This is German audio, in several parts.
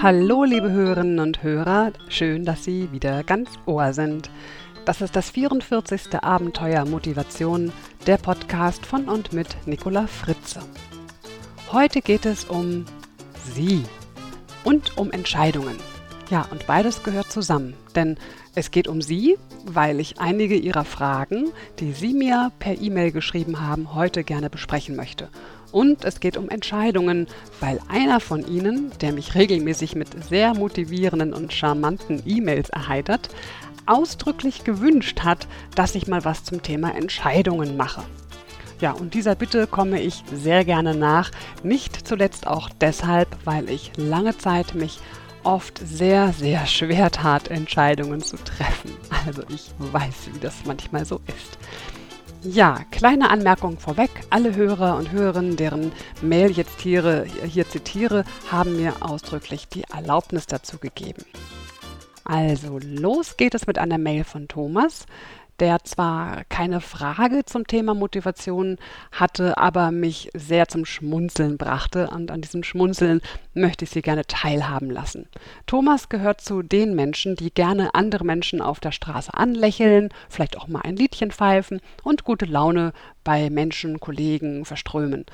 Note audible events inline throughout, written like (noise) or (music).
Hallo, liebe Hörerinnen und Hörer, schön, dass Sie wieder ganz Ohr sind. Das ist das 44. Abenteuer Motivation, der Podcast von und mit Nicola Fritze. Heute geht es um Sie und um Entscheidungen. Ja, und beides gehört zusammen, denn es geht um Sie, weil ich einige Ihrer Fragen, die Sie mir per E-Mail geschrieben haben, heute gerne besprechen möchte. Und es geht um Entscheidungen, weil einer von Ihnen, der mich regelmäßig mit sehr motivierenden und charmanten E-Mails erheitert, ausdrücklich gewünscht hat, dass ich mal was zum Thema Entscheidungen mache. Ja, und dieser Bitte komme ich sehr gerne nach, nicht zuletzt auch deshalb, weil ich lange Zeit mich oft sehr, sehr schwer tat, Entscheidungen zu treffen. Also ich weiß, wie das manchmal so ist. Ja, kleine Anmerkung vorweg. Alle Hörer und Hörerinnen, deren Mail jetzt hier, hier zitiere, haben mir ausdrücklich die Erlaubnis dazu gegeben. Also, los geht es mit einer Mail von Thomas der zwar keine Frage zum Thema Motivation hatte, aber mich sehr zum Schmunzeln brachte. Und an diesem Schmunzeln möchte ich Sie gerne teilhaben lassen. Thomas gehört zu den Menschen, die gerne andere Menschen auf der Straße anlächeln, vielleicht auch mal ein Liedchen pfeifen und gute Laune bei Menschen, Kollegen verströmen.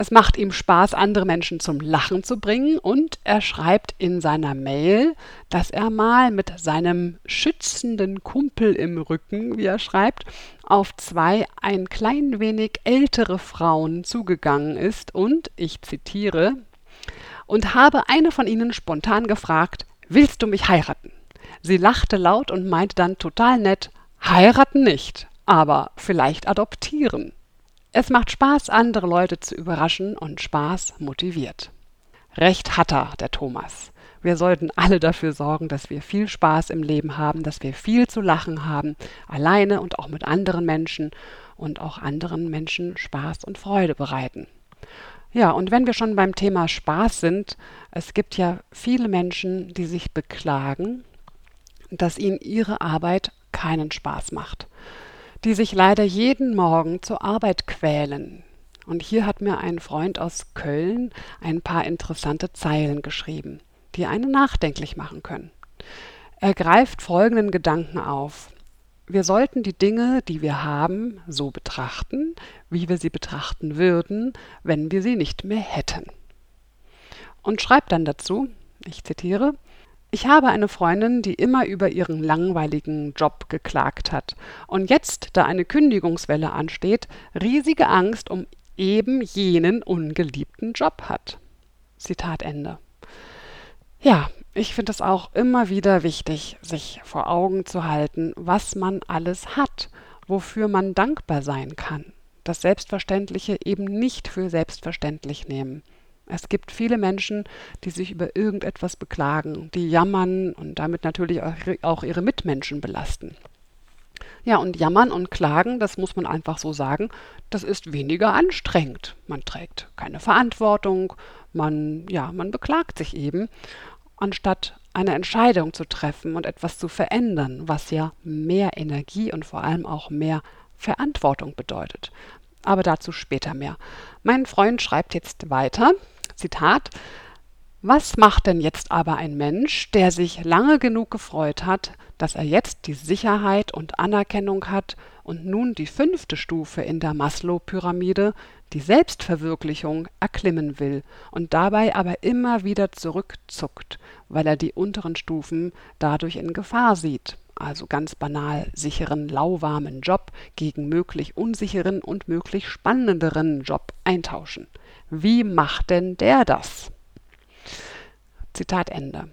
Es macht ihm Spaß, andere Menschen zum Lachen zu bringen und er schreibt in seiner Mail, dass er mal mit seinem schützenden Kumpel im Rücken, wie er schreibt, auf zwei ein klein wenig ältere Frauen zugegangen ist und, ich zitiere, und habe eine von ihnen spontan gefragt, willst du mich heiraten? Sie lachte laut und meinte dann total nett, heiraten nicht, aber vielleicht adoptieren. Es macht Spaß, andere Leute zu überraschen und Spaß motiviert. Recht hat er, der Thomas. Wir sollten alle dafür sorgen, dass wir viel Spaß im Leben haben, dass wir viel zu lachen haben, alleine und auch mit anderen Menschen und auch anderen Menschen Spaß und Freude bereiten. Ja, und wenn wir schon beim Thema Spaß sind, es gibt ja viele Menschen, die sich beklagen, dass ihnen ihre Arbeit keinen Spaß macht die sich leider jeden Morgen zur Arbeit quälen. Und hier hat mir ein Freund aus Köln ein paar interessante Zeilen geschrieben, die einen nachdenklich machen können. Er greift folgenden Gedanken auf. Wir sollten die Dinge, die wir haben, so betrachten, wie wir sie betrachten würden, wenn wir sie nicht mehr hätten. Und schreibt dann dazu, ich zitiere, ich habe eine Freundin, die immer über ihren langweiligen Job geklagt hat und jetzt, da eine Kündigungswelle ansteht, riesige Angst um eben jenen ungeliebten Job hat. Zitat Ende. Ja, ich finde es auch immer wieder wichtig, sich vor Augen zu halten, was man alles hat, wofür man dankbar sein kann. Das Selbstverständliche eben nicht für selbstverständlich nehmen. Es gibt viele Menschen, die sich über irgendetwas beklagen, die jammern und damit natürlich auch ihre Mitmenschen belasten. Ja, und jammern und klagen, das muss man einfach so sagen, das ist weniger anstrengend. Man trägt keine Verantwortung, man, ja, man beklagt sich eben, anstatt eine Entscheidung zu treffen und etwas zu verändern, was ja mehr Energie und vor allem auch mehr Verantwortung bedeutet. Aber dazu später mehr. Mein Freund schreibt jetzt weiter. Zitat Was macht denn jetzt aber ein Mensch, der sich lange genug gefreut hat, dass er jetzt die Sicherheit und Anerkennung hat und nun die fünfte Stufe in der Maslow-Pyramide, die Selbstverwirklichung, erklimmen will und dabei aber immer wieder zurückzuckt, weil er die unteren Stufen dadurch in Gefahr sieht also ganz banal sicheren, lauwarmen Job gegen möglich unsicheren und möglich spannenderen Job eintauschen. Wie macht denn der das? Zitat Ende.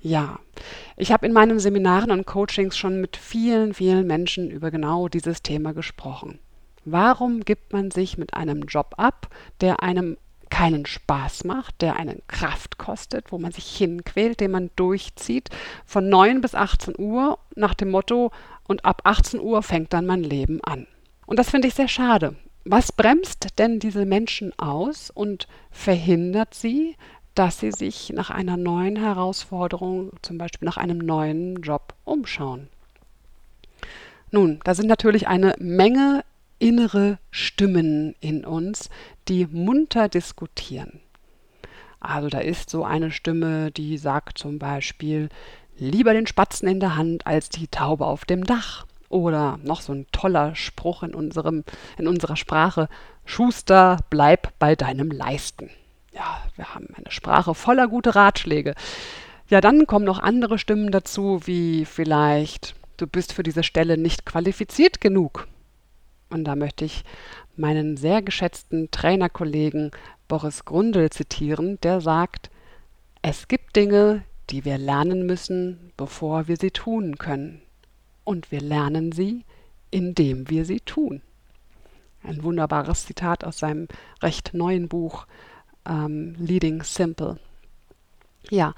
Ja, ich habe in meinen Seminaren und Coachings schon mit vielen, vielen Menschen über genau dieses Thema gesprochen. Warum gibt man sich mit einem Job ab, der einem keinen Spaß macht, der einen Kraft kostet, wo man sich hinquält, den man durchzieht, von 9 bis 18 Uhr nach dem Motto, und ab 18 Uhr fängt dann mein Leben an. Und das finde ich sehr schade, was bremst denn diese Menschen aus und verhindert sie, dass sie sich nach einer neuen Herausforderung, zum Beispiel nach einem neuen Job, umschauen? Nun, da sind natürlich eine Menge innere Stimmen in uns, die munter diskutieren. Also da ist so eine Stimme, die sagt zum Beispiel, lieber den Spatzen in der Hand als die Taube auf dem Dach. Oder noch so ein toller Spruch in, unserem, in unserer Sprache, Schuster, bleib bei deinem Leisten. Ja, wir haben eine Sprache voller gute Ratschläge. Ja, dann kommen noch andere Stimmen dazu, wie vielleicht, du bist für diese Stelle nicht qualifiziert genug. Und da möchte ich meinen sehr geschätzten Trainerkollegen Boris Grundl zitieren, der sagt, es gibt Dinge, die wir lernen müssen, bevor wir sie tun können. Und wir lernen sie, indem wir sie tun. Ein wunderbares Zitat aus seinem recht neuen Buch ähm, Leading Simple. Ja,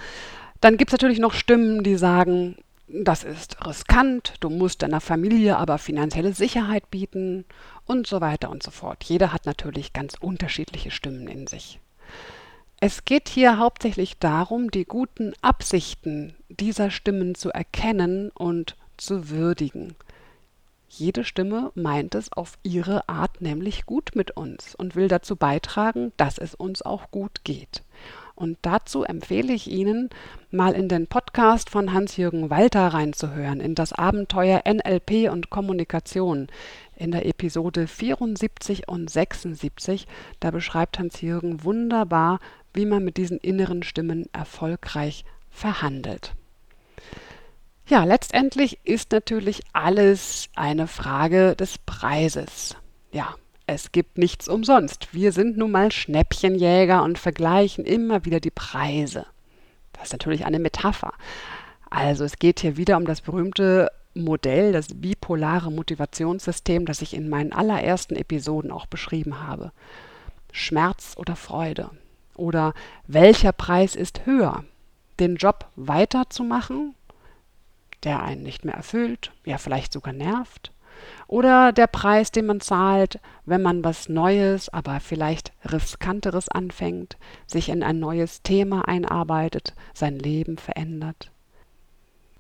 dann gibt es natürlich noch Stimmen, die sagen, das ist riskant, du musst deiner Familie aber finanzielle Sicherheit bieten und so weiter und so fort. Jeder hat natürlich ganz unterschiedliche Stimmen in sich. Es geht hier hauptsächlich darum, die guten Absichten dieser Stimmen zu erkennen und zu würdigen. Jede Stimme meint es auf ihre Art nämlich gut mit uns und will dazu beitragen, dass es uns auch gut geht. Und dazu empfehle ich Ihnen, mal in den Podcast von Hans-Jürgen Walter reinzuhören, in das Abenteuer NLP und Kommunikation. In der Episode 74 und 76, da beschreibt Hans-Jürgen wunderbar, wie man mit diesen inneren Stimmen erfolgreich verhandelt. Ja, letztendlich ist natürlich alles eine Frage des Preises. Ja, es gibt nichts umsonst. Wir sind nun mal Schnäppchenjäger und vergleichen immer wieder die Preise. Das ist natürlich eine Metapher. Also es geht hier wieder um das berühmte Modell, das bipolare Motivationssystem, das ich in meinen allerersten Episoden auch beschrieben habe. Schmerz oder Freude. Oder welcher Preis ist höher? Den Job weiterzumachen, der einen nicht mehr erfüllt, ja vielleicht sogar nerft? Oder der Preis, den man zahlt, wenn man was Neues, aber vielleicht riskanteres anfängt, sich in ein neues Thema einarbeitet, sein Leben verändert.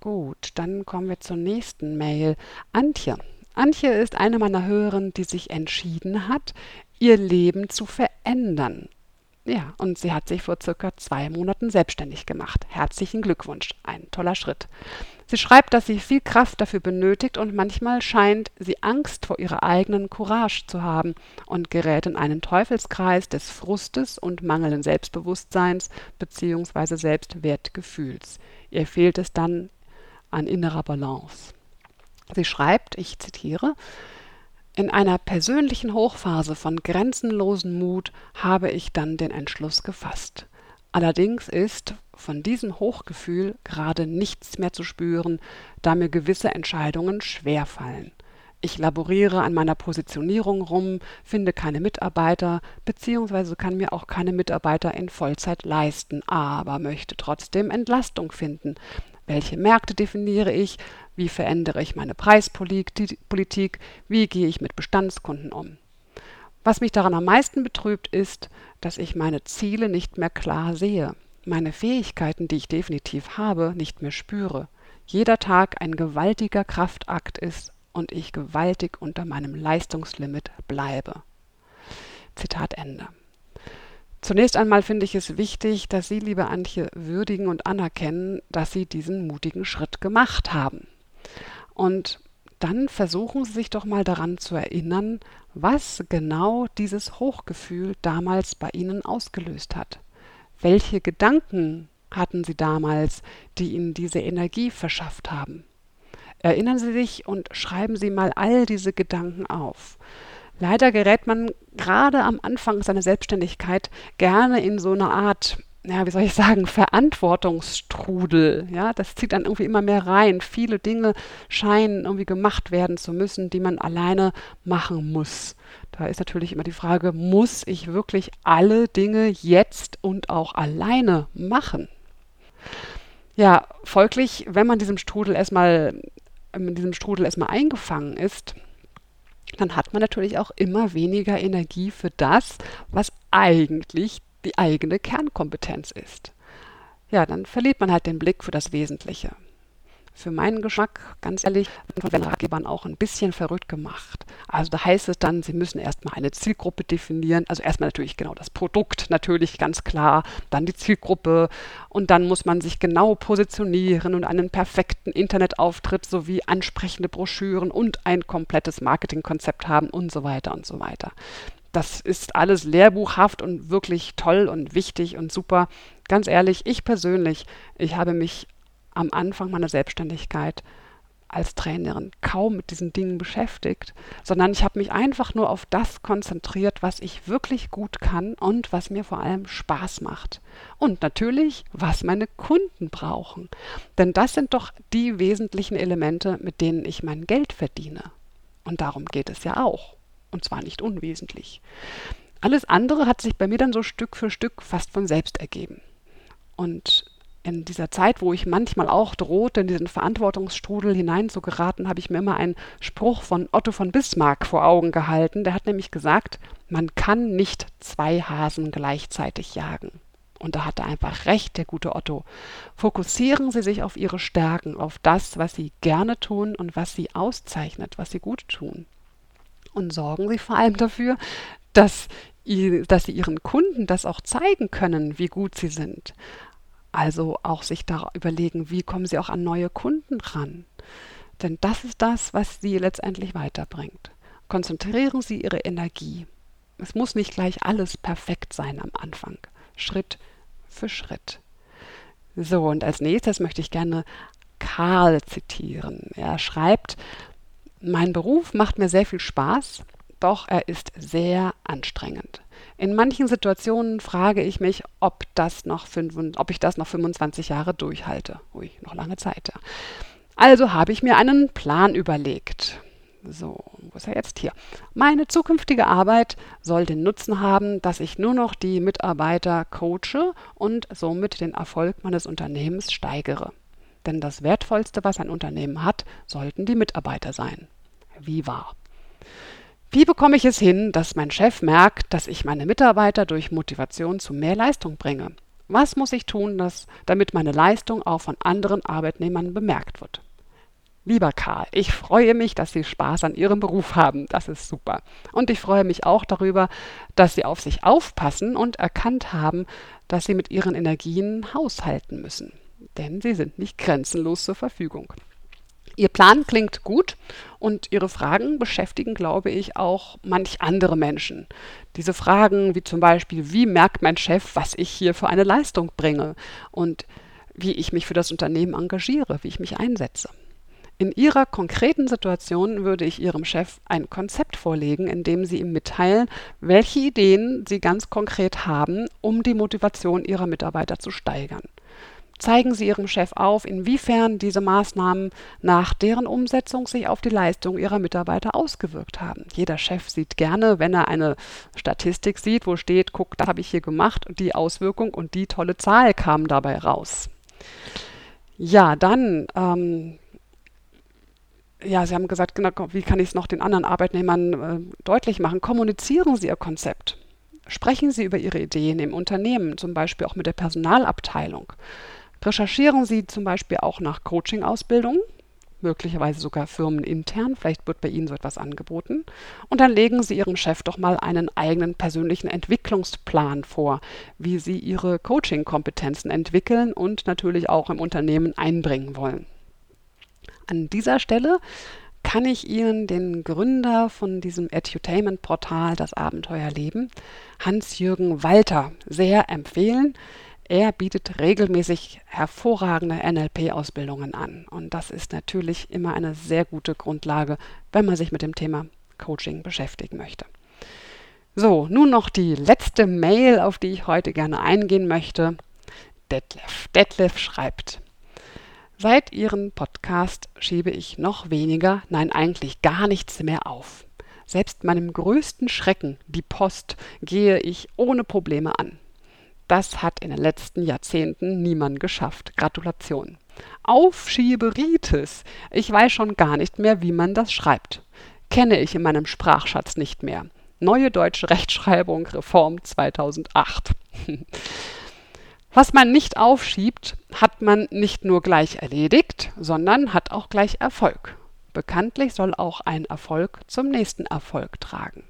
Gut, dann kommen wir zur nächsten Mail. Antje. Antje ist eine meiner Hörerinnen, die sich entschieden hat, ihr Leben zu verändern. Ja, und sie hat sich vor circa zwei Monaten selbstständig gemacht. Herzlichen Glückwunsch, ein toller Schritt. Sie schreibt, dass sie viel Kraft dafür benötigt und manchmal scheint sie Angst vor ihrer eigenen Courage zu haben und gerät in einen Teufelskreis des Frustes und mangelnden Selbstbewusstseins bzw. Selbstwertgefühls. Ihr fehlt es dann an innerer Balance. Sie schreibt, ich zitiere, in einer persönlichen Hochphase von grenzenlosen Mut habe ich dann den Entschluss gefasst. Allerdings ist von diesem Hochgefühl gerade nichts mehr zu spüren, da mir gewisse Entscheidungen schwerfallen. Ich laboriere an meiner Positionierung rum, finde keine Mitarbeiter, beziehungsweise kann mir auch keine Mitarbeiter in Vollzeit leisten, aber möchte trotzdem Entlastung finden. Welche Märkte definiere ich? Wie verändere ich meine Preispolitik? Wie gehe ich mit Bestandskunden um? Was mich daran am meisten betrübt, ist, dass ich meine Ziele nicht mehr klar sehe, meine Fähigkeiten, die ich definitiv habe, nicht mehr spüre. Jeder Tag ein gewaltiger Kraftakt ist und ich gewaltig unter meinem Leistungslimit bleibe. Zitat Ende. Zunächst einmal finde ich es wichtig, dass Sie, liebe Antje, würdigen und anerkennen, dass Sie diesen mutigen Schritt gemacht haben. Und dann versuchen Sie sich doch mal daran zu erinnern, was genau dieses Hochgefühl damals bei Ihnen ausgelöst hat. Welche Gedanken hatten Sie damals, die Ihnen diese Energie verschafft haben? Erinnern Sie sich und schreiben Sie mal all diese Gedanken auf. Leider gerät man gerade am Anfang seiner Selbstständigkeit gerne in so eine Art ja, wie soll ich sagen, Verantwortungsstrudel. Ja, das zieht dann irgendwie immer mehr rein. Viele Dinge scheinen irgendwie gemacht werden zu müssen, die man alleine machen muss. Da ist natürlich immer die Frage, muss ich wirklich alle Dinge jetzt und auch alleine machen? Ja, folglich, wenn man diesem Strudel erstmal, in diesem Strudel erstmal eingefangen ist, dann hat man natürlich auch immer weniger Energie für das, was eigentlich die eigene Kernkompetenz ist. Ja, dann verliert man halt den Blick für das Wesentliche. für meinen Geschmack, ganz ehrlich, von den Ratgebern auch ein bisschen verrückt gemacht. Also da heißt es dann, Sie müssen erstmal eine Zielgruppe definieren. Also erstmal natürlich genau das Produkt, natürlich ganz klar, dann die Zielgruppe und dann muss man sich genau positionieren und einen perfekten Internetauftritt sowie ansprechende Broschüren und ein komplettes Marketingkonzept haben und so weiter und so weiter. Das ist alles lehrbuchhaft und wirklich toll und wichtig und super. Ganz ehrlich, ich persönlich, ich habe mich am Anfang meiner Selbstständigkeit als Trainerin kaum mit diesen Dingen beschäftigt, sondern ich habe mich einfach nur auf das konzentriert, was ich wirklich gut kann und was mir vor allem Spaß macht. Und natürlich, was meine Kunden brauchen. Denn das sind doch die wesentlichen Elemente, mit denen ich mein Geld verdiene. Und darum geht es ja auch. Und zwar nicht unwesentlich. Alles andere hat sich bei mir dann so Stück für Stück fast von selbst ergeben. Und in dieser Zeit, wo ich manchmal auch drohte, in diesen Verantwortungsstrudel hineinzugeraten, habe ich mir immer einen Spruch von Otto von Bismarck vor Augen gehalten. Der hat nämlich gesagt, man kann nicht zwei Hasen gleichzeitig jagen. Und da hat er einfach recht, der gute Otto. Fokussieren Sie sich auf Ihre Stärken, auf das, was Sie gerne tun und was Sie auszeichnet, was Sie gut tun. Und sorgen Sie vor allem dafür, dass, dass Sie Ihren Kunden das auch zeigen können, wie gut Sie sind. Also auch sich da überlegen, wie kommen sie auch an neue Kunden ran. Denn das ist das, was sie letztendlich weiterbringt. Konzentrieren Sie Ihre Energie. Es muss nicht gleich alles perfekt sein am Anfang. Schritt für Schritt. So, und als nächstes möchte ich gerne Karl zitieren. Er schreibt, mein Beruf macht mir sehr viel Spaß, doch er ist sehr anstrengend. In manchen Situationen frage ich mich, ob, das noch fünf, ob ich das noch 25 Jahre durchhalte. Ui, noch lange Zeit. Ja. Also habe ich mir einen Plan überlegt. So, wo ist er jetzt hier? Meine zukünftige Arbeit soll den Nutzen haben, dass ich nur noch die Mitarbeiter coache und somit den Erfolg meines Unternehmens steigere. Denn das Wertvollste, was ein Unternehmen hat, sollten die Mitarbeiter sein. Wie wahr. Wie bekomme ich es hin, dass mein Chef merkt, dass ich meine Mitarbeiter durch Motivation zu mehr Leistung bringe? Was muss ich tun, dass, damit meine Leistung auch von anderen Arbeitnehmern bemerkt wird? Lieber Karl, ich freue mich, dass Sie Spaß an Ihrem Beruf haben. Das ist super. Und ich freue mich auch darüber, dass Sie auf sich aufpassen und erkannt haben, dass Sie mit Ihren Energien haushalten müssen. Denn sie sind nicht grenzenlos zur Verfügung. Ihr Plan klingt gut und Ihre Fragen beschäftigen, glaube ich, auch manch andere Menschen. Diese Fragen wie zum Beispiel, wie merkt mein Chef, was ich hier für eine Leistung bringe und wie ich mich für das Unternehmen engagiere, wie ich mich einsetze. In Ihrer konkreten Situation würde ich Ihrem Chef ein Konzept vorlegen, in dem Sie ihm mitteilen, welche Ideen Sie ganz konkret haben, um die Motivation Ihrer Mitarbeiter zu steigern zeigen Sie Ihrem Chef auf, inwiefern diese Maßnahmen nach deren Umsetzung sich auf die Leistung Ihrer Mitarbeiter ausgewirkt haben. Jeder Chef sieht gerne, wenn er eine Statistik sieht, wo steht, guck, das habe ich hier gemacht und die Auswirkung und die tolle Zahl kam dabei raus. Ja, dann, ähm, ja, Sie haben gesagt, genau, wie kann ich es noch den anderen Arbeitnehmern äh, deutlich machen? Kommunizieren Sie Ihr Konzept. Sprechen Sie über Ihre Ideen im Unternehmen, zum Beispiel auch mit der Personalabteilung. Recherchieren Sie zum Beispiel auch nach Coaching-Ausbildungen, möglicherweise sogar firmenintern, vielleicht wird bei Ihnen so etwas angeboten. Und dann legen Sie Ihrem Chef doch mal einen eigenen persönlichen Entwicklungsplan vor, wie Sie Ihre Coaching-Kompetenzen entwickeln und natürlich auch im Unternehmen einbringen wollen. An dieser Stelle kann ich Ihnen den Gründer von diesem Edutainment-Portal Das Abenteuerleben, Hans-Jürgen Walter, sehr empfehlen. Er bietet regelmäßig hervorragende NLP-Ausbildungen an. Und das ist natürlich immer eine sehr gute Grundlage, wenn man sich mit dem Thema Coaching beschäftigen möchte. So, nun noch die letzte Mail, auf die ich heute gerne eingehen möchte. Detlef. Detlef schreibt, Seit Ihrem Podcast schiebe ich noch weniger, nein eigentlich gar nichts mehr auf. Selbst meinem größten Schrecken, die Post, gehe ich ohne Probleme an. Das hat in den letzten Jahrzehnten niemand geschafft. Gratulation. Aufschieberitis. Ich weiß schon gar nicht mehr, wie man das schreibt. Kenne ich in meinem Sprachschatz nicht mehr. Neue deutsche (laughs) Rechtschreibung, Reform 2008. (laughs) Was man nicht aufschiebt, hat man nicht nur gleich erledigt, sondern hat auch gleich Erfolg. Bekanntlich soll auch ein Erfolg zum nächsten Erfolg tragen.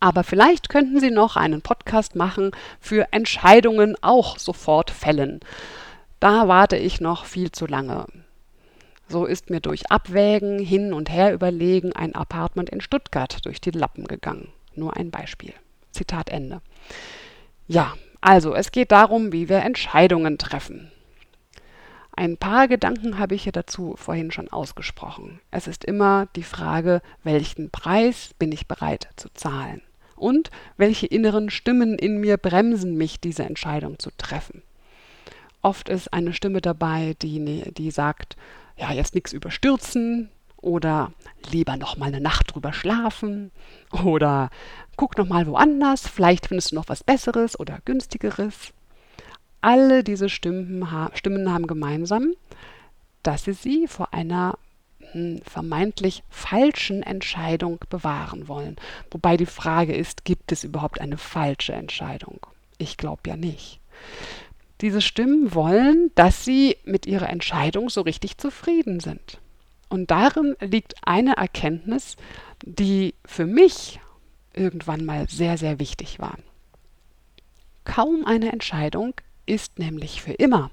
Aber vielleicht könnten Sie noch einen Podcast machen für Entscheidungen auch sofort fällen. Da warte ich noch viel zu lange. So ist mir durch Abwägen, hin und her überlegen ein Apartment in Stuttgart durch die Lappen gegangen. Nur ein Beispiel. Zitat Ende. Ja, also es geht darum, wie wir Entscheidungen treffen. Ein paar Gedanken habe ich hier dazu vorhin schon ausgesprochen. Es ist immer die Frage, welchen Preis bin ich bereit zu zahlen? Und welche inneren Stimmen in mir bremsen mich, diese Entscheidung zu treffen? Oft ist eine Stimme dabei, die, ne, die sagt, ja, jetzt nichts überstürzen oder lieber noch mal eine Nacht drüber schlafen oder guck noch mal woanders, vielleicht findest du noch was Besseres oder günstigeres. Alle diese Stimmen, Stimmen haben gemeinsam, dass sie sie vor einer vermeintlich falschen Entscheidung bewahren wollen. Wobei die Frage ist, gibt es überhaupt eine falsche Entscheidung? Ich glaube ja nicht. Diese Stimmen wollen, dass sie mit ihrer Entscheidung so richtig zufrieden sind. Und darin liegt eine Erkenntnis, die für mich irgendwann mal sehr, sehr wichtig war. Kaum eine Entscheidung ist nämlich für immer,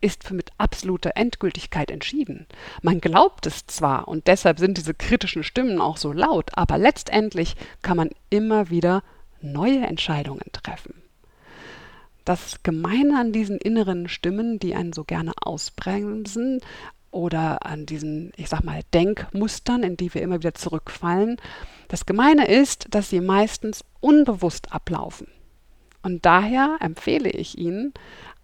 ist mit absoluter Endgültigkeit entschieden. Man glaubt es zwar und deshalb sind diese kritischen Stimmen auch so laut, aber letztendlich kann man immer wieder neue Entscheidungen treffen. Das Gemeine an diesen inneren Stimmen, die einen so gerne ausbremsen, oder an diesen, ich sag mal, Denkmustern, in die wir immer wieder zurückfallen. Das Gemeine ist, dass sie meistens unbewusst ablaufen. Und daher empfehle ich Ihnen,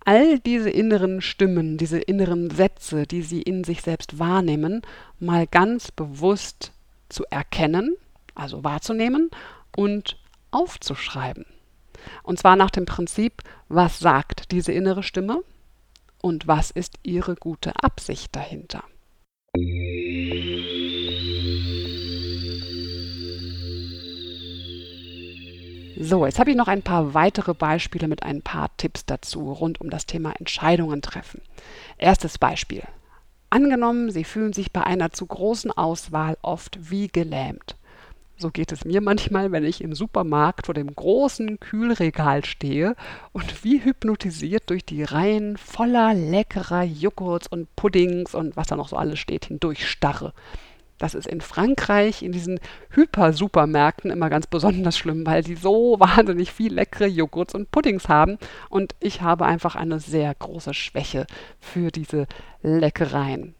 all diese inneren Stimmen, diese inneren Sätze, die Sie in sich selbst wahrnehmen, mal ganz bewusst zu erkennen, also wahrzunehmen und aufzuschreiben. Und zwar nach dem Prinzip, was sagt diese innere Stimme und was ist Ihre gute Absicht dahinter. So, jetzt habe ich noch ein paar weitere Beispiele mit ein paar Tipps dazu rund um das Thema Entscheidungen treffen. Erstes Beispiel. Angenommen, Sie fühlen sich bei einer zu großen Auswahl oft wie gelähmt. So geht es mir (laughs) manchmal, wenn ich im Supermarkt vor dem großen Kühlregal stehe und wie hypnotisiert durch die Reihen voller leckerer Joghurts und Puddings und was da noch so alles steht, hindurch starre. Das ist in Frankreich in diesen Hyper-Supermärkten immer ganz besonders schlimm, weil die so wahnsinnig viel leckere Joghurts und Puddings haben. Und ich habe einfach eine sehr große Schwäche für diese Leckereien.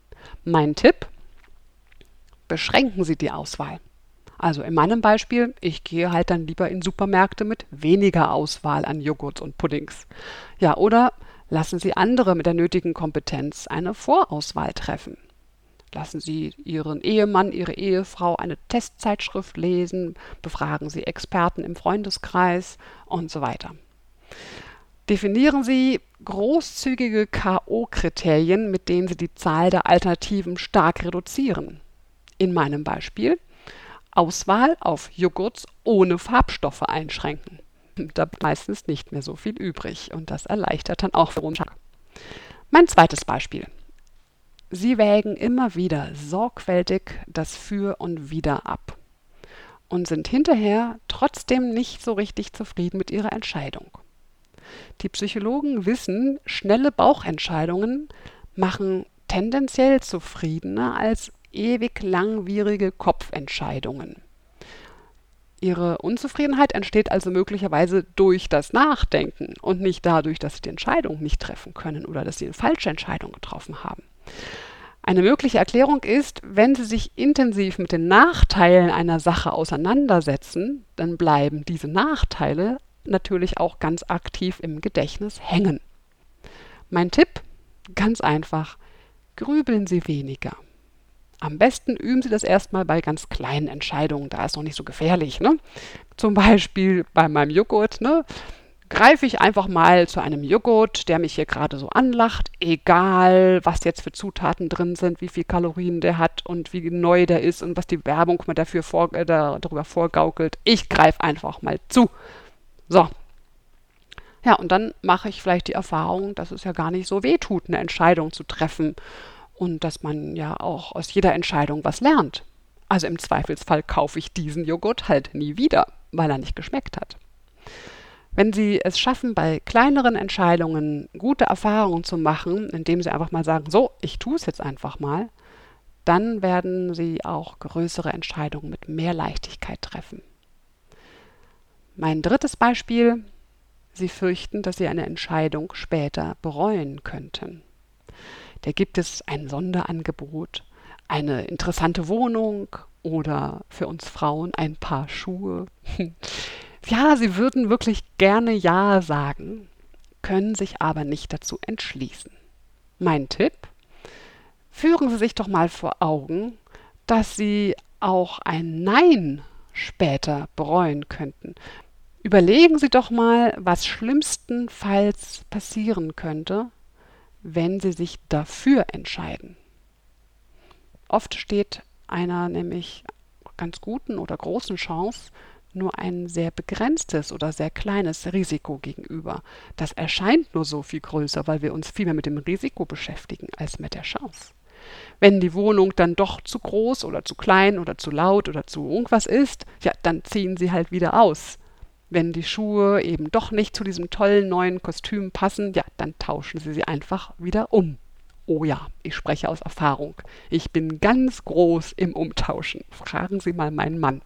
Mein Tipp, beschränken Sie die Auswahl. Also in meinem Beispiel, ich gehe halt dann lieber in Supermärkte mit weniger Auswahl an Joghurts und Puddings. Ja, oder lassen Sie andere mit der nötigen Kompetenz eine Vorauswahl treffen. Lassen Sie Ihren Ehemann, Ihre Ehefrau eine Testzeitschrift lesen, befragen Sie Experten im Freundeskreis und so weiter. Definieren Sie großzügige KO-Kriterien, mit denen Sie die Zahl der Alternativen stark reduzieren. In meinem Beispiel Auswahl auf Joghurts ohne Farbstoffe einschränken. Da bleibt meistens nicht mehr so viel übrig und das erleichtert dann auch für uns. Mein zweites Beispiel. Sie wägen immer wieder sorgfältig das Für und Wider ab und sind hinterher trotzdem nicht so richtig zufrieden mit ihrer Entscheidung. Die Psychologen wissen, schnelle Bauchentscheidungen machen tendenziell zufriedener als ewig langwierige Kopfentscheidungen. Ihre Unzufriedenheit entsteht also möglicherweise durch das Nachdenken und nicht dadurch, dass Sie die Entscheidung nicht treffen können oder dass Sie eine falsche Entscheidung getroffen haben. Eine mögliche Erklärung ist, wenn Sie sich intensiv mit den Nachteilen einer Sache auseinandersetzen, dann bleiben diese Nachteile natürlich auch ganz aktiv im Gedächtnis hängen. Mein Tipp? Ganz einfach, grübeln Sie weniger. Am besten üben Sie das erstmal bei ganz kleinen Entscheidungen. Da ist noch nicht so gefährlich. Ne? Zum Beispiel bei meinem Joghurt. Ne? Greife ich einfach mal zu einem Joghurt, der mich hier gerade so anlacht, egal was jetzt für Zutaten drin sind, wie viel Kalorien der hat und wie neu der ist und was die Werbung mir dafür vor, äh, darüber vorgaukelt. Ich greife einfach mal zu. So. Ja, und dann mache ich vielleicht die Erfahrung, dass es ja gar nicht so weh tut, eine Entscheidung zu treffen und dass man ja auch aus jeder Entscheidung was lernt. Also im Zweifelsfall kaufe ich diesen Joghurt halt nie wieder, weil er nicht geschmeckt hat. Wenn Sie es schaffen, bei kleineren Entscheidungen gute Erfahrungen zu machen, indem Sie einfach mal sagen, so, ich tue es jetzt einfach mal, dann werden Sie auch größere Entscheidungen mit mehr Leichtigkeit treffen. Mein drittes Beispiel, Sie fürchten, dass Sie eine Entscheidung später bereuen könnten. Da gibt es ein Sonderangebot, eine interessante Wohnung oder für uns Frauen ein paar Schuhe. (laughs) Ja, sie würden wirklich gerne Ja sagen, können sich aber nicht dazu entschließen. Mein Tipp? Führen Sie sich doch mal vor Augen, dass Sie auch ein Nein später bereuen könnten. Überlegen Sie doch mal, was schlimmstenfalls passieren könnte, wenn Sie sich dafür entscheiden. Oft steht einer nämlich ganz guten oder großen Chance nur ein sehr begrenztes oder sehr kleines Risiko gegenüber. Das erscheint nur so viel größer, weil wir uns viel mehr mit dem Risiko beschäftigen als mit der Chance. Wenn die Wohnung dann doch zu groß oder zu klein oder zu laut oder zu irgendwas ist, ja, dann ziehen sie halt wieder aus. Wenn die Schuhe eben doch nicht zu diesem tollen neuen Kostüm passen, ja, dann tauschen Sie sie einfach wieder um. Oh ja, ich spreche aus Erfahrung. Ich bin ganz groß im Umtauschen. Fragen Sie mal meinen Mann.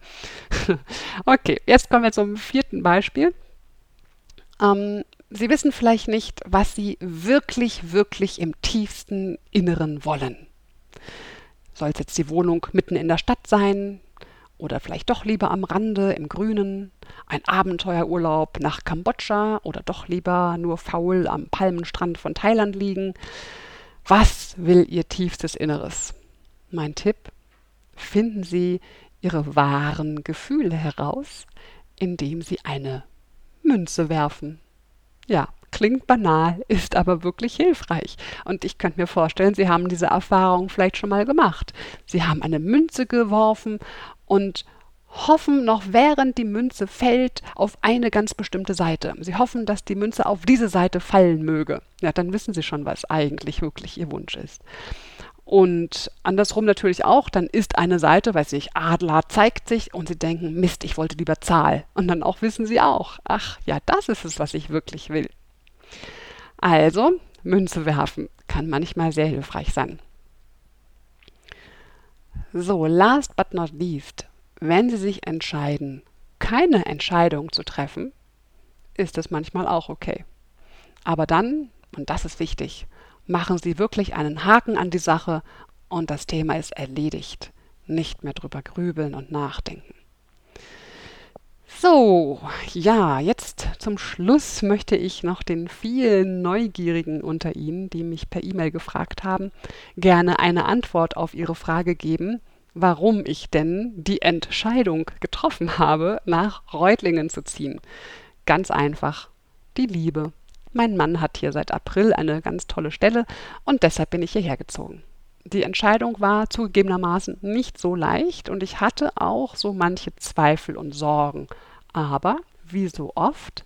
(laughs) okay, jetzt kommen wir zum vierten Beispiel. Ähm, Sie wissen vielleicht nicht, was Sie wirklich, wirklich im tiefsten Inneren wollen. Soll es jetzt die Wohnung mitten in der Stadt sein? oder vielleicht doch lieber am Rande im Grünen, ein Abenteuerurlaub nach Kambodscha oder doch lieber nur faul am Palmenstrand von Thailand liegen. Was will Ihr tiefstes Inneres? Mein Tipp, finden Sie Ihre wahren Gefühle heraus, indem Sie eine Münze werfen. Ja, klingt banal, (laughs) ist aber wirklich hilfreich. Und ich könnte mir vorstellen, Sie haben diese Erfahrung vielleicht schon mal gemacht. Sie haben eine Münze geworfen und hoffen noch während die Münze fällt auf eine ganz bestimmte Seite. Sie hoffen, dass die Münze auf diese Seite fallen möge. Ja, dann wissen Sie schon, was eigentlich wirklich Ihr Wunsch ist. Und andersrum natürlich auch, dann ist eine Seite, weiß ich, Adler zeigt sich und Sie denken, Mist, ich wollte lieber Zahl. Und dann auch wissen Sie auch, ach ja, das ist es, was ich wirklich will. Also, Münze werfen kann manchmal sehr hilfreich sein. So, last but not least, wenn Sie sich entscheiden, keine Entscheidung zu treffen, ist es manchmal auch okay. Aber dann, und das ist wichtig, machen Sie wirklich einen Haken an die Sache und das Thema ist erledigt. Nicht mehr drüber grübeln und nachdenken. So, ja, jetzt zum Schluss möchte ich noch den vielen Neugierigen unter Ihnen, die mich per E-Mail gefragt haben, gerne eine Antwort auf Ihre Frage geben, warum ich denn die Entscheidung getroffen habe, nach Reutlingen zu ziehen. Ganz einfach, die Liebe. Mein Mann hat hier seit April eine ganz tolle Stelle und deshalb bin ich hierher gezogen die Entscheidung war zugegebenermaßen nicht so leicht und ich hatte auch so manche Zweifel und Sorgen. Aber, wie so oft,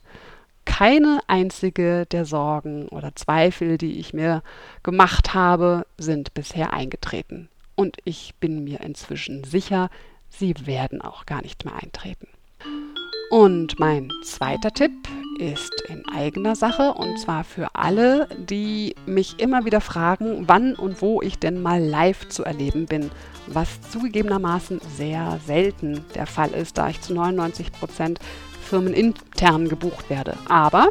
keine einzige der Sorgen oder Zweifel, die ich mir gemacht habe, sind bisher eingetreten. Und ich bin mir inzwischen sicher, sie werden auch gar nicht mehr eintreten. Und mein zweiter Tipp ist in eigener Sache und zwar für alle, die mich immer wieder fragen, wann und wo ich denn mal live zu erleben bin, was zugegebenermaßen sehr selten der Fall ist, da ich zu 99 Prozent firmenintern gebucht werde. Aber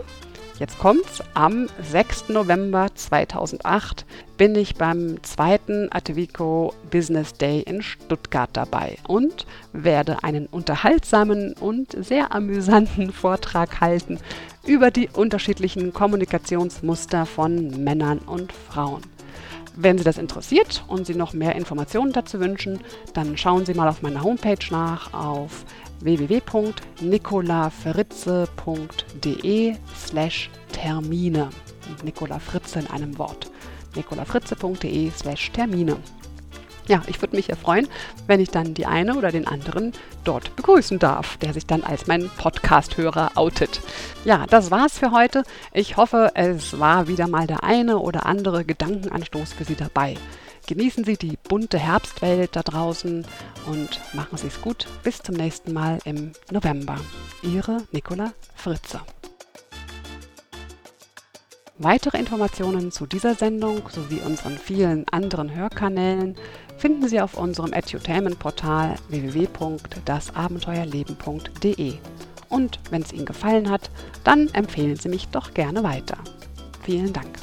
Jetzt kommt's. Am 6. November 2008 bin ich beim zweiten Atevico Business Day in Stuttgart dabei und werde einen unterhaltsamen und sehr amüsanten (laughs) Vortrag halten über die unterschiedlichen Kommunikationsmuster von Männern und Frauen. Wenn Sie das interessiert und Sie noch mehr Informationen dazu wünschen, dann schauen Sie mal auf meiner Homepage nach auf www.nicolafritze.de slash Termine. Nicola Fritze in einem Wort. nicolafritze.de slash Termine. Ja, ich würde mich ja freuen, wenn ich dann die eine oder den anderen dort begrüßen darf, der sich dann als mein Podcast-Hörer outet. Ja, das war's für heute. Ich hoffe, es war wieder mal der eine oder andere Gedankenanstoß für Sie dabei. Genießen Sie die bunte Herbstwelt da draußen und machen Sie es gut. Bis zum nächsten Mal im November. Ihre Nicola Fritze. Weitere Informationen zu dieser Sendung sowie unseren vielen anderen Hörkanälen finden Sie auf unserem Edutainment-Portal www.dasabenteuerleben.de. Und wenn es Ihnen gefallen hat, dann empfehlen Sie mich doch gerne weiter. Vielen Dank.